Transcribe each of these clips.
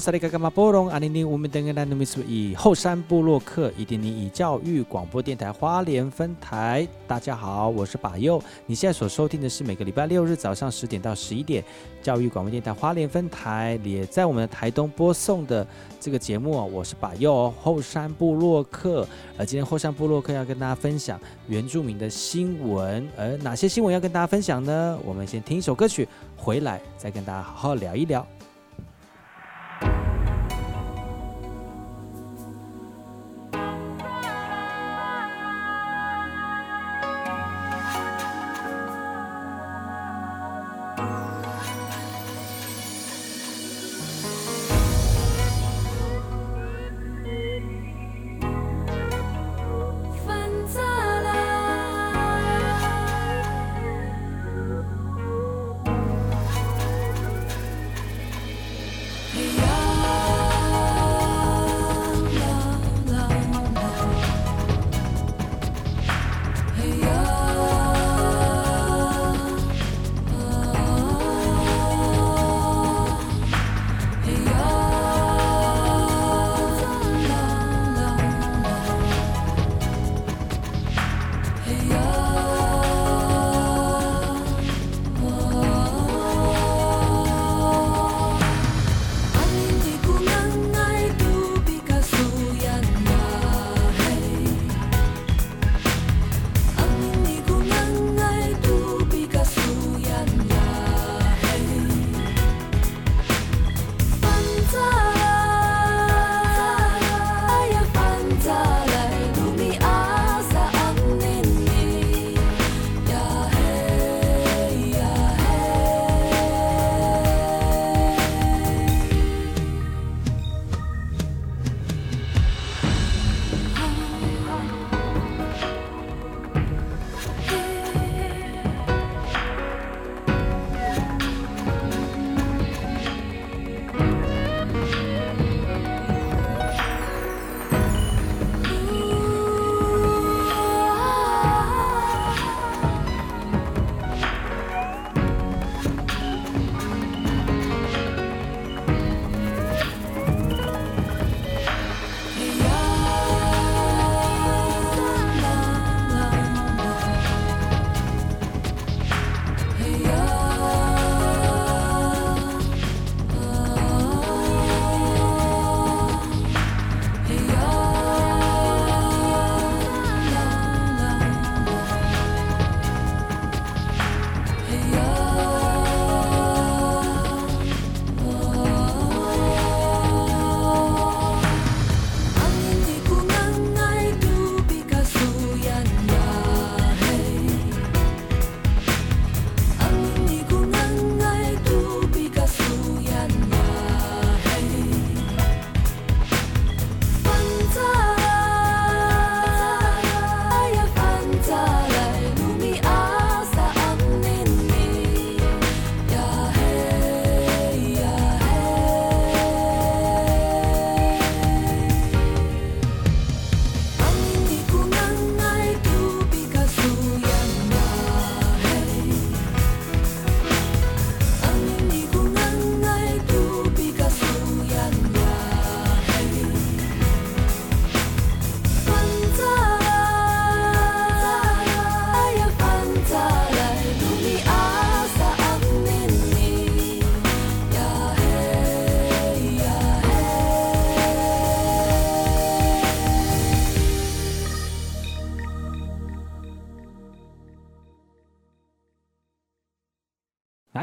萨利嘎嘎马波隆阿尼尼，我们登格兰努米苏以后山布洛克以及你以教育广播电台花莲分台。大家好，我是把右。你现在所收听的是每个礼拜六日早上十点到十一点，教育广播电台花莲分台也在我们的台东播送的这个节目。我是把右后山布洛克。而今天后山布洛克要跟大家分享原住民的新闻，而哪些新闻要跟大家分享呢？我们先听一首歌曲，回来再跟大家好好聊一聊。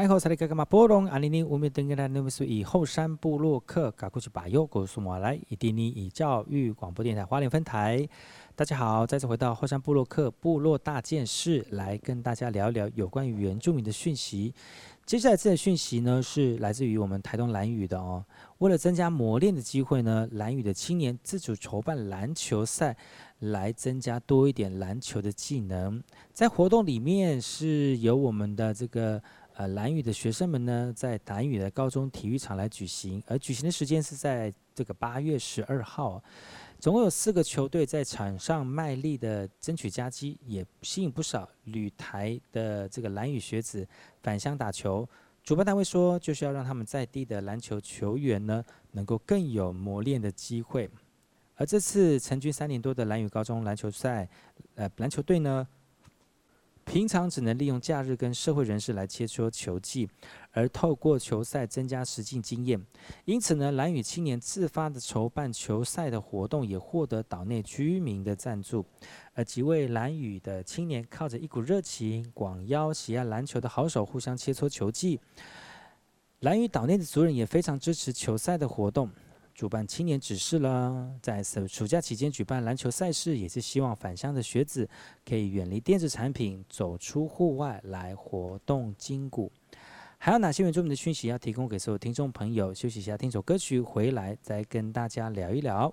后萨利格格马波隆阿尼尼乌米登格拉努米苏以后山部落客嘎库奇巴尤古苏马来以迪尼以教育广播电台花莲分台。大家好，再次回到后山部落客部落大件事，来跟大家聊一聊有关于原住民的讯息。接下来这个讯息呢，是来自于我们台东蓝屿的哦。为了增加磨练的机会呢，蓝屿的青年自主筹办篮球赛。来增加多一点篮球的技能，在活动里面是由我们的这个呃蓝屿的学生们呢，在蓝屿的高中体育场来举行，而举行的时间是在这个八月十二号，总共有四个球队在场上卖力的争取佳绩，也吸引不少旅台的这个蓝屿学子返乡打球。主办单位说，就是要让他们在地的篮球球员呢，能够更有磨练的机会。而这次成军三年多的蓝屿高中篮球赛，呃，篮球队呢，平常只能利用假日跟社会人士来切磋球技，而透过球赛增加实际经验。因此呢，兰屿青年自发的筹办球赛的活动，也获得岛内居民的赞助。而几位兰屿的青年靠着一股热情，广邀喜爱篮球的好手互相切磋球技。兰屿岛内的族人也非常支持球赛的活动。主办青年指示啦，在暑假期间举办篮球赛事，也是希望返乡的学子可以远离电子产品，走出户外来活动筋骨。还有哪些原住民的讯息要提供给所有听众朋友？休息一下，听首歌曲，回来再跟大家聊一聊。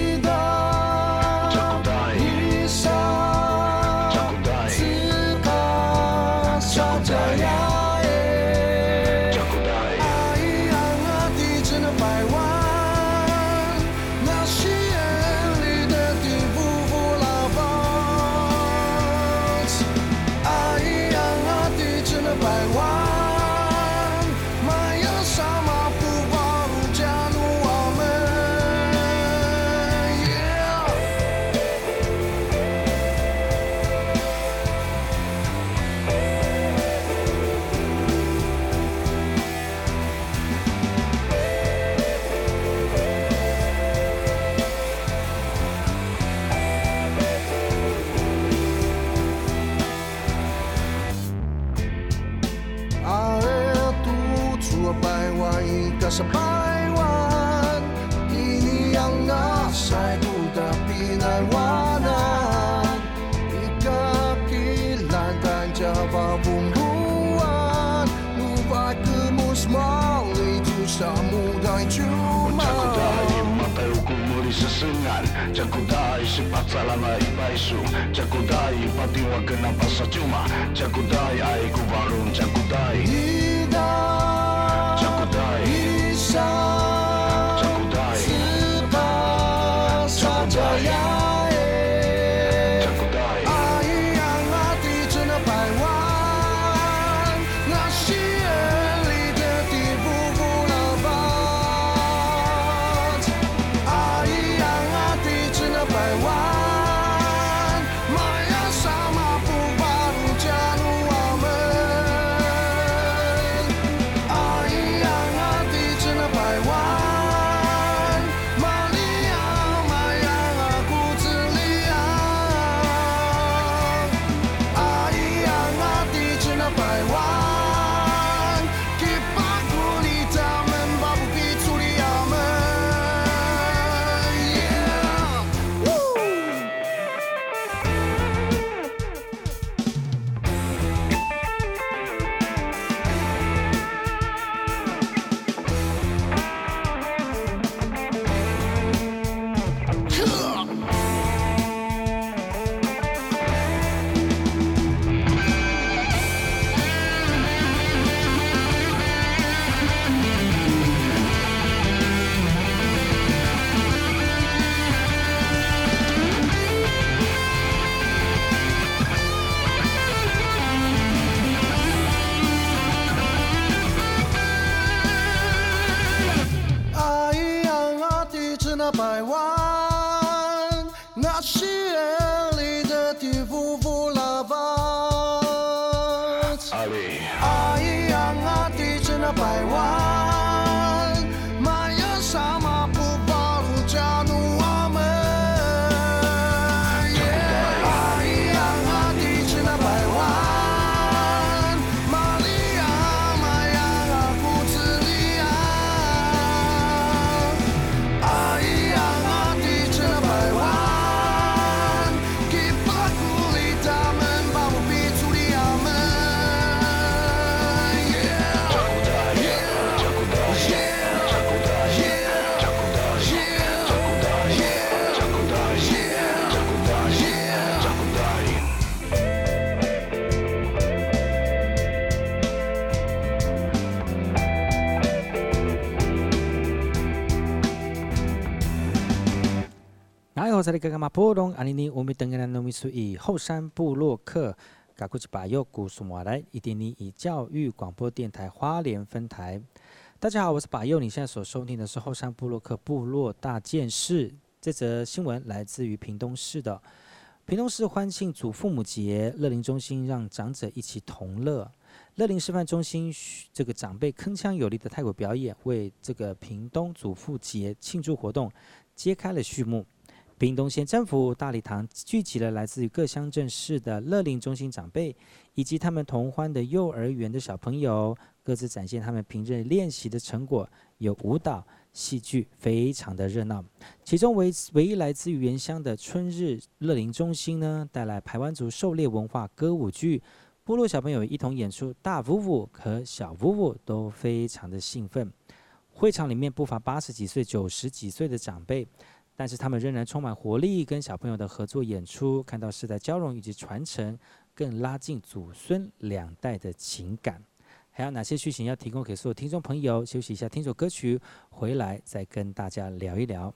在哩个嘛波隆阿尼尼乌米登格兰诺米苏以后山部落客嘎古吉巴佑古苏马来伊甸尼以教育广播电台花莲分台。大家好，我是巴佑，你现在所收听的是后山部落客部落大件事。这则新闻来自于屏东市的屏东市欢庆祖父母节，乐龄中心让长者一起同乐。乐龄示范中心这个长辈铿锵有力的泰国表演，为这个屏东祖父节庆祝活动揭开了序幕。屏东县政府大礼堂聚集了来自于各乡镇市的乐龄中心长辈，以及他们同欢的幼儿园的小朋友，各自展现他们平日练习的成果，有舞蹈、戏剧，非常的热闹。其中唯唯一来自于原乡的春日乐龄中心呢，带来排湾族狩猎文化歌舞剧，部落小朋友一同演出，大舞舞和小舞舞都非常的兴奋。会场里面不乏八十几岁、九十几岁的长辈。但是他们仍然充满活力，跟小朋友的合作演出，看到世代交融以及传承，更拉近祖孙两代的情感。还有哪些剧情要提供给所有听众朋友？休息一下，听首歌曲，回来再跟大家聊一聊。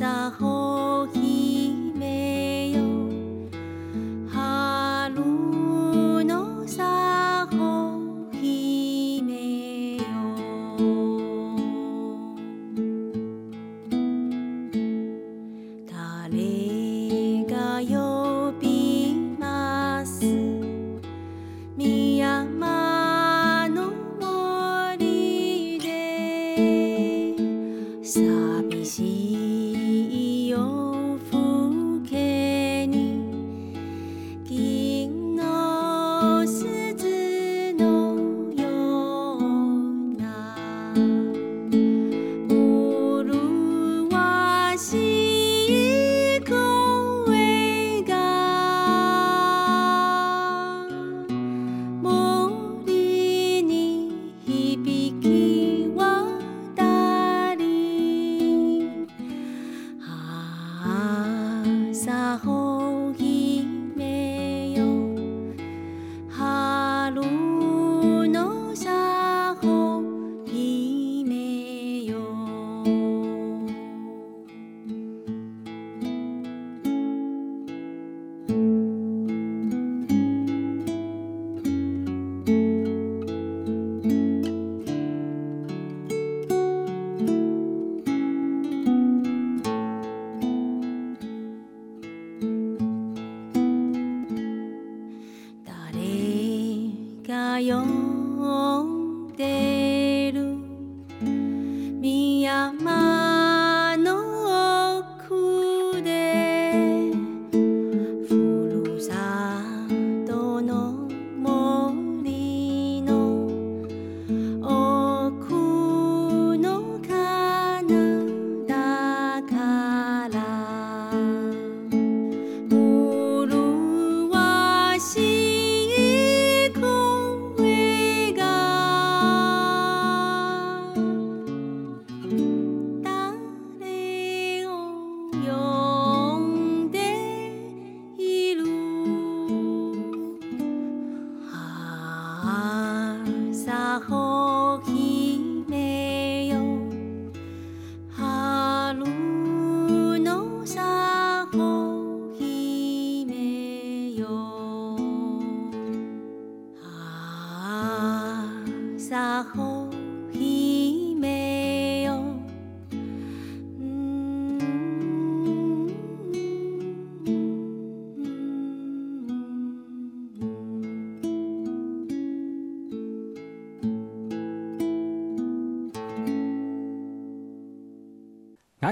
A khói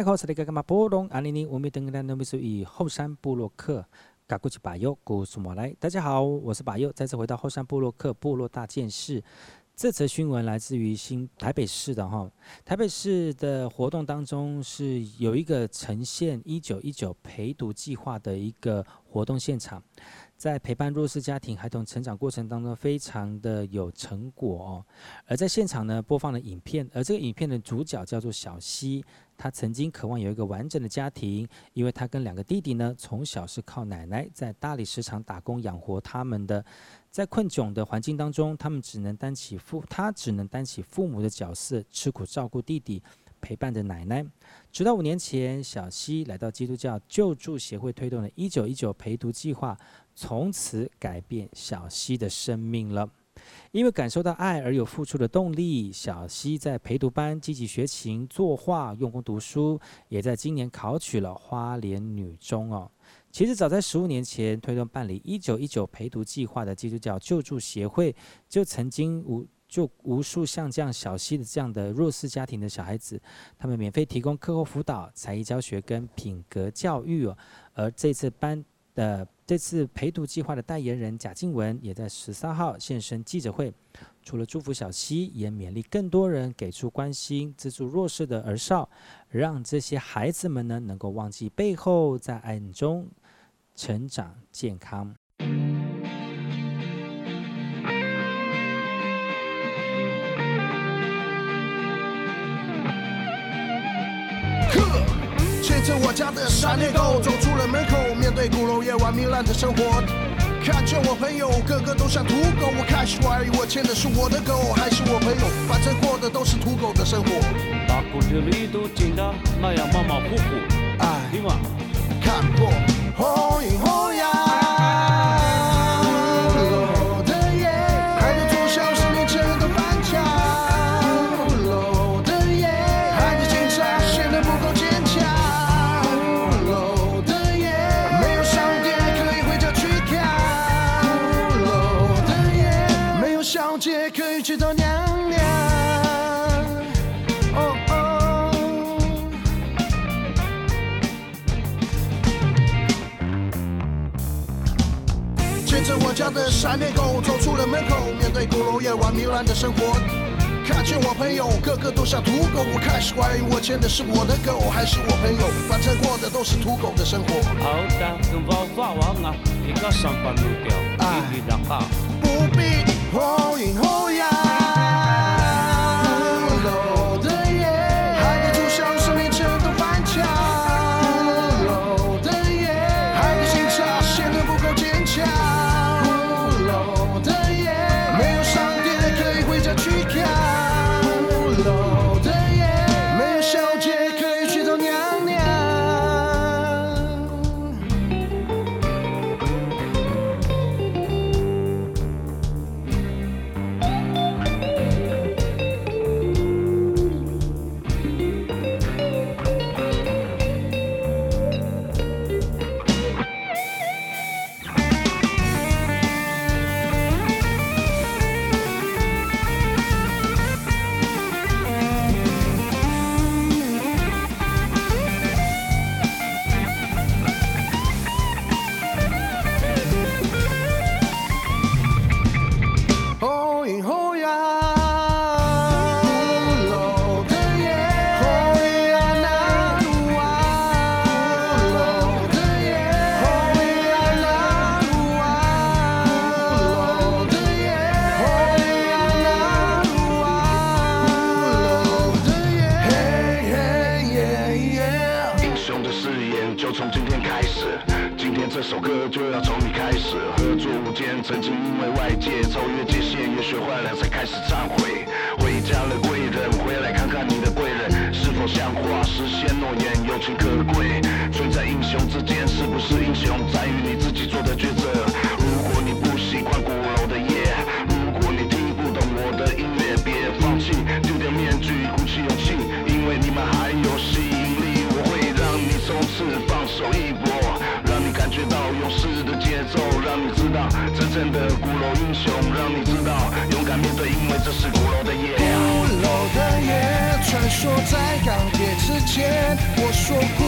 你好，是那个嘛波隆阿尼尼乌米登格兰努米苏以后山布洛克嘎古奇巴尤古苏莫来。大家好，我是巴尤，再次回到后山布洛克部落大件事。这则新闻来自于新台北市的哈，台北市的活动当中是有一个呈现一九一九陪读计划的一个活动现场。在陪伴弱势家庭孩童成长过程当中，非常的有成果哦。而在现场呢，播放了影片，而这个影片的主角叫做小希，他曾经渴望有一个完整的家庭，因为他跟两个弟弟呢，从小是靠奶奶在大理石厂打工养活他们的，在困窘的环境当中，他们只能担起父，他只能担起父母的角色，吃苦照顾弟弟。陪伴着奶奶，直到五年前，小希来到基督教救助协会推动的“一九一九陪读计划”，从此改变小希的生命了。因为感受到爱而有付出的动力，小希在陪读班积极学琴、作画、用功读书，也在今年考取了花莲女中哦。其实早在十五年前推动办理“一九一九陪读计划”的基督教救助协会，就曾经无。就无数像这样小溪的这样的弱势家庭的小孩子，他们免费提供课后辅导、才艺教学跟品格教育哦。而这次班的这次陪读计划的代言人贾静雯也在十三号现身记者会，除了祝福小溪，也勉励更多人给出关心、资助弱势的儿少，让这些孩子们呢能够忘记背后，在爱中成长健康。牵着我家的闪电狗走出了门口，面对鼓楼夜晚糜烂的生活，看见我朋友个个都像土狗，我开始怀疑我牵的是我的狗还是我朋友，反正过的都是土狗的生活。大谷田里都紧的，那样马马虎虎，哎，听话，看破的闪电狗走出了门口，面对鼓楼夜晚糜烂的生活，看见我朋友个个都像土狗，我开始怀疑我牵的是我的狗还是我朋友，反正过的都是土狗的生活。好的，跟娃娃王啊，一个上班路标，一一两二，不必后阴后阳。否像话，实现诺言，友情可贵。存在英雄之间，是不是英雄，在于你自己做的抉择。如果你不习惯鼓楼的夜，如果你听不懂我的音乐，别放弃，丢掉面具，鼓起勇气，因为你们还有吸引力。我会让你从此放手一搏，让你感觉到勇士的节奏，让你知道真正的鼓楼英雄，让你知道勇敢面对，因为这是鼓楼的夜。鼓楼的夜，传说在钢铁之间。我说古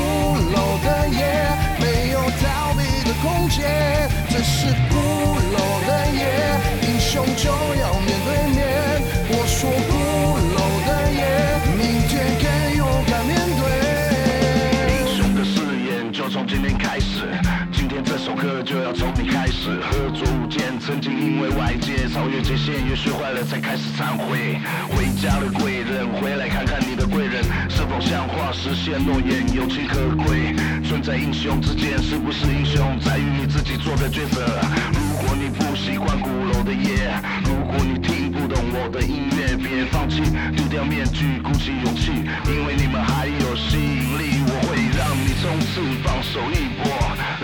楼的夜，没有逃避的空间。这是古楼的夜，英雄就要面对面。我说古楼的夜，明天更勇敢面对。英雄的誓言就从今天开始，首歌就要从你开始。合作无间，曾经因为外界超越界限，也学坏了才开始忏悔。回家的贵人，回来看看你的贵人是否像话，实现诺言，有情可贵。存在英雄之间，是不是英雄，在于你自己做的抉择。如果你不喜欢鼓楼的夜，如果你听不懂我的音乐，别放弃，丢掉面具，鼓起勇气，因为你们还有吸引力。我会让你冲刺放手一搏，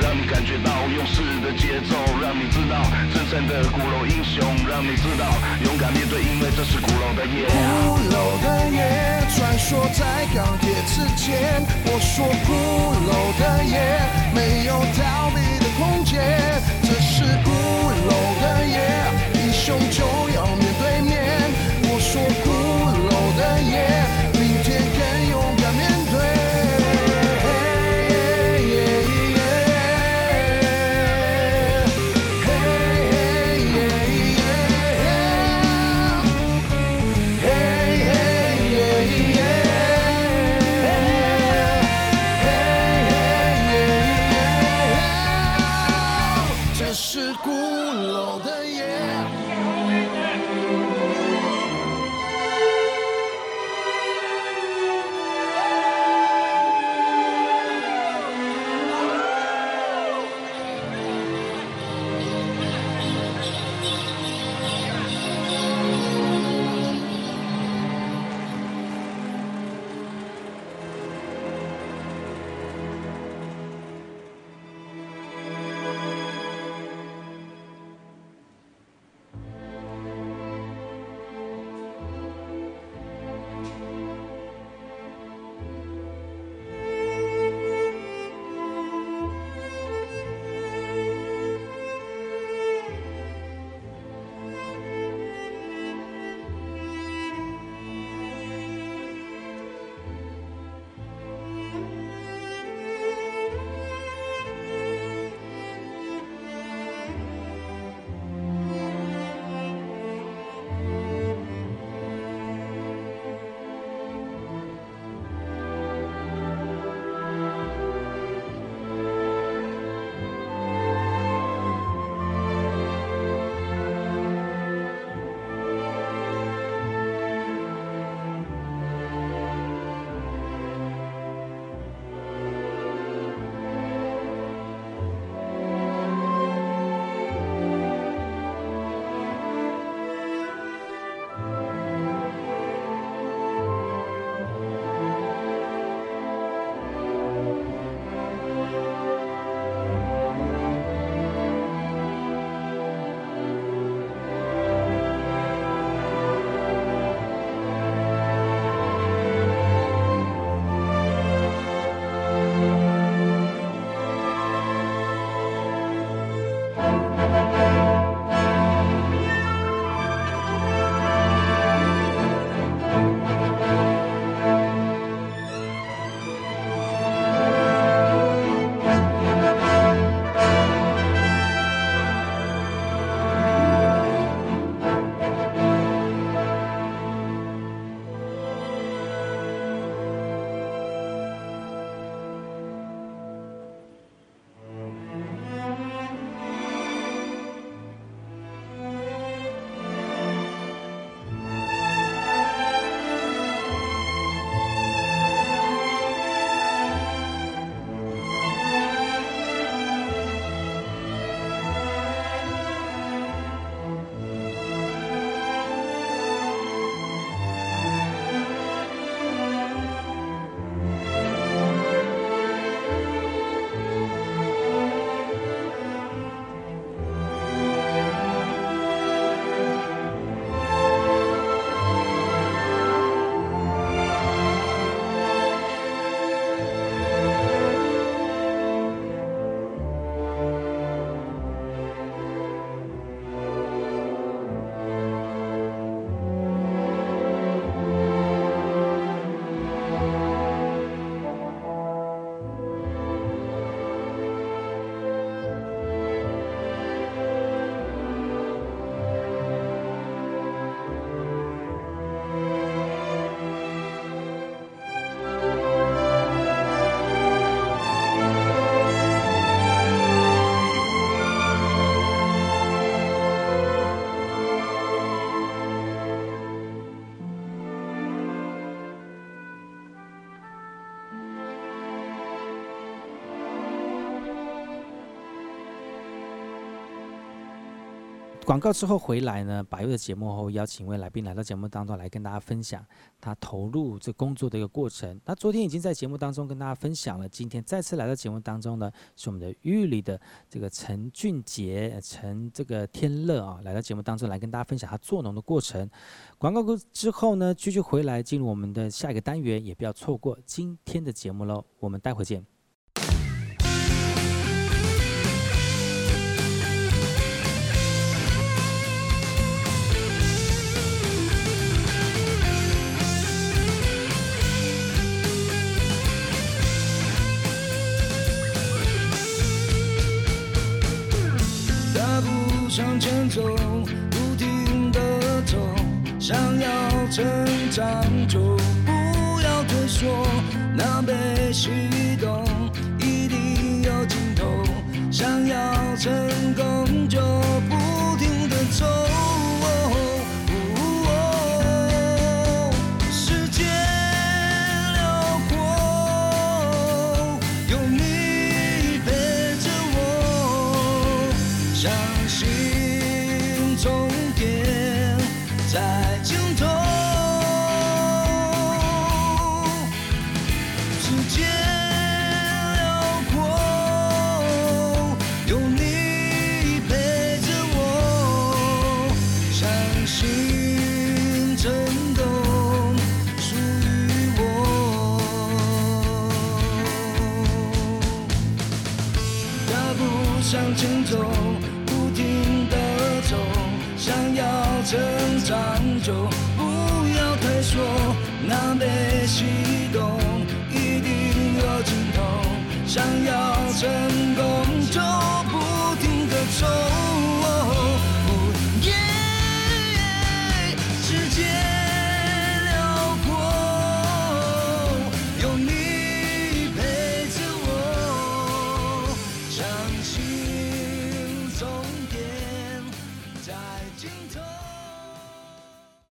让你感觉到勇士的节奏，让你知道真正的鼓楼英雄，让你知道勇敢面对，因为这是鼓楼的夜。鼓楼的夜，穿梭在钢铁之间。我说鼓楼的夜，没有逃避的空间。这是鼓楼的夜，英雄就要面对面。我说鼓楼的夜，广告之后回来呢，百佑的节目后邀请一位来宾来到节目当中来跟大家分享他投入这工作的一个过程。他昨天已经在节目当中跟大家分享了，今天再次来到节目当中呢，是我们的玉里的这个陈俊杰、陈这个天乐啊，来到节目当中来跟大家分享他做农的过程。广告之后呢，继续回来进入我们的下一个单元，也不要错过今天的节目喽。我们待会见。走，不停的走，想要成长就不要退缩，那被启动一定有尽头，想要成功。